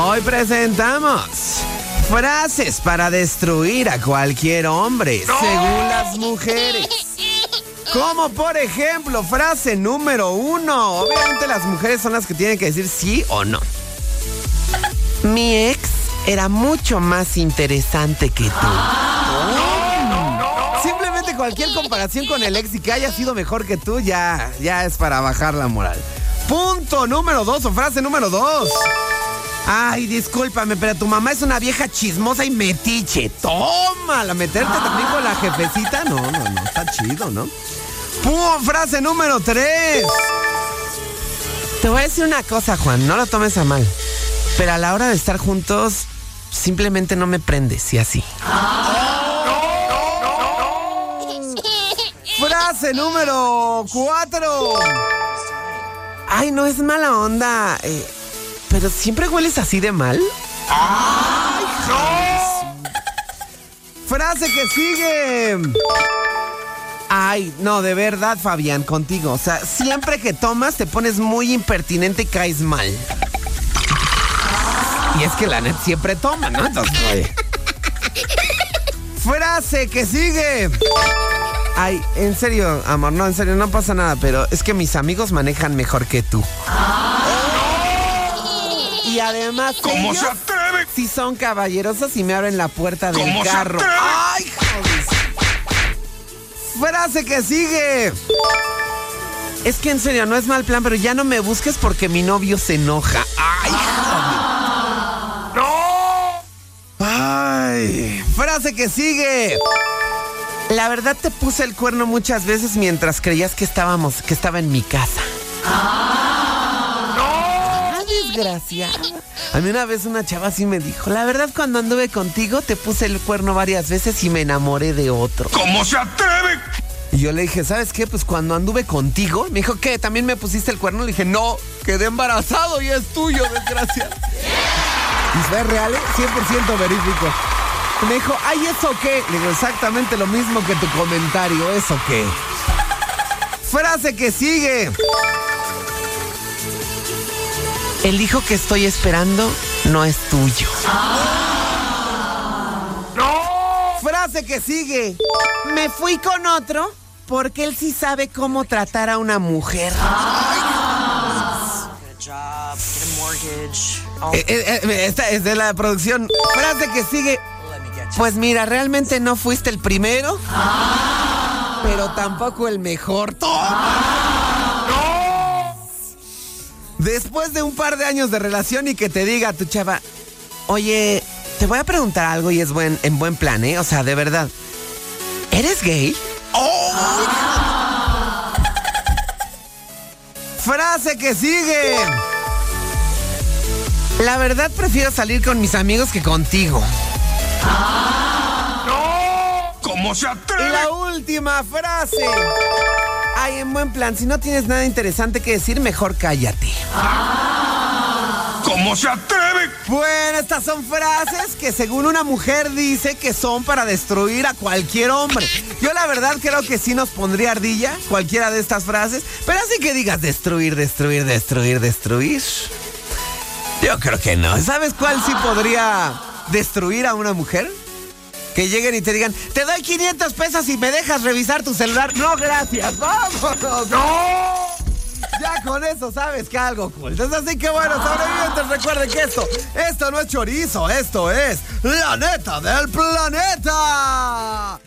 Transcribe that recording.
Hoy presentamos frases para destruir a cualquier hombre, según las mujeres. Como por ejemplo, frase número uno. Obviamente las mujeres son las que tienen que decir sí o no. Mi ex era mucho más interesante que tú. Simplemente cualquier comparación con el ex y que haya sido mejor que tú ya, ya es para bajar la moral. Punto número dos o frase número dos. Ay, discúlpame, pero tu mamá es una vieja chismosa y metiche. Tómala, meterte también con la jefecita. No, no, no, está chido, ¿no? Pum, frase número tres. Te voy a decir una cosa, Juan, no lo tomes a mal. Pero a la hora de estar juntos, simplemente no me prendes y así. Frase número cuatro. Ay, no es mala onda. eh, pero siempre hueles así de mal. ¡Ay, Frase que sigue. Ay, no, de verdad, Fabián, contigo. O sea, siempre que tomas te pones muy impertinente y caes mal. Y es que la net siempre toma, ¿no? Entonces, oye. Frase que sigue. Ay, en serio, amor, no, en serio, no pasa nada, pero es que mis amigos manejan mejor que tú. Y además, ¿Cómo ellos se atreve? sí son caballerosos y me abren la puerta del ¿Cómo se carro. atreve? ¡Ay, joder! Frase que sigue. Es que en serio, no es mal plan, pero ya no me busques porque mi novio se enoja. ¡Ay, ¡No! Ay, frase que sigue. La verdad te puse el cuerno muchas veces mientras creías que estábamos, que estaba en mi casa. Ah, desgraciada. A mí una vez una chava así me dijo, la verdad cuando anduve contigo te puse el cuerno varias veces y me enamoré de otro. ¿Cómo se atreve? Y yo le dije, ¿sabes qué? Pues cuando anduve contigo, me dijo, ¿qué? ¿También me pusiste el cuerno? Le dije, no, quedé embarazado y es tuyo, desgracia. ¿Y fue real? eh? 100% verífico. Y me dijo, ¿ay, eso qué? Le digo, exactamente lo mismo que tu comentario, ¿eso qué? Frase que sigue. El hijo que estoy esperando no es tuyo. ¡No! Frase que sigue. Me fui con otro porque él sí sabe cómo tratar a una mujer. Get a job, get a mortgage. Eh, eh, eh, esta es de la producción. Frase que sigue. Pues mira, realmente no fuiste el primero, pero tampoco el mejor. ¡Toma! Después de un par de años de relación y que te diga tu chava, oye, te voy a preguntar algo y es buen, en buen plan, ¿eh? O sea, de verdad. ¿Eres gay? Frase que sigue. La verdad prefiero salir con mis amigos que contigo. ¡No! ¿Cómo se Y atreve? la última frase. Ay, en buen plan, si no tienes nada interesante que decir, mejor cállate. ¿Cómo se atreve? Bueno, estas son frases que según una mujer dice que son para destruir a cualquier hombre. Yo la verdad creo que sí nos pondría ardilla cualquiera de estas frases, pero así que digas destruir, destruir, destruir, destruir. Yo creo que no. ¿Sabes cuál sí podría destruir a una mujer? Que lleguen y te digan, te doy 500 pesos y me dejas revisar tu celular. No, gracias. Vámonos. ¡No! Ya con eso sabes que algo oculto. Así que bueno, sobrevivientes, recuerden que esto, esto no es chorizo, esto es la neta del planeta.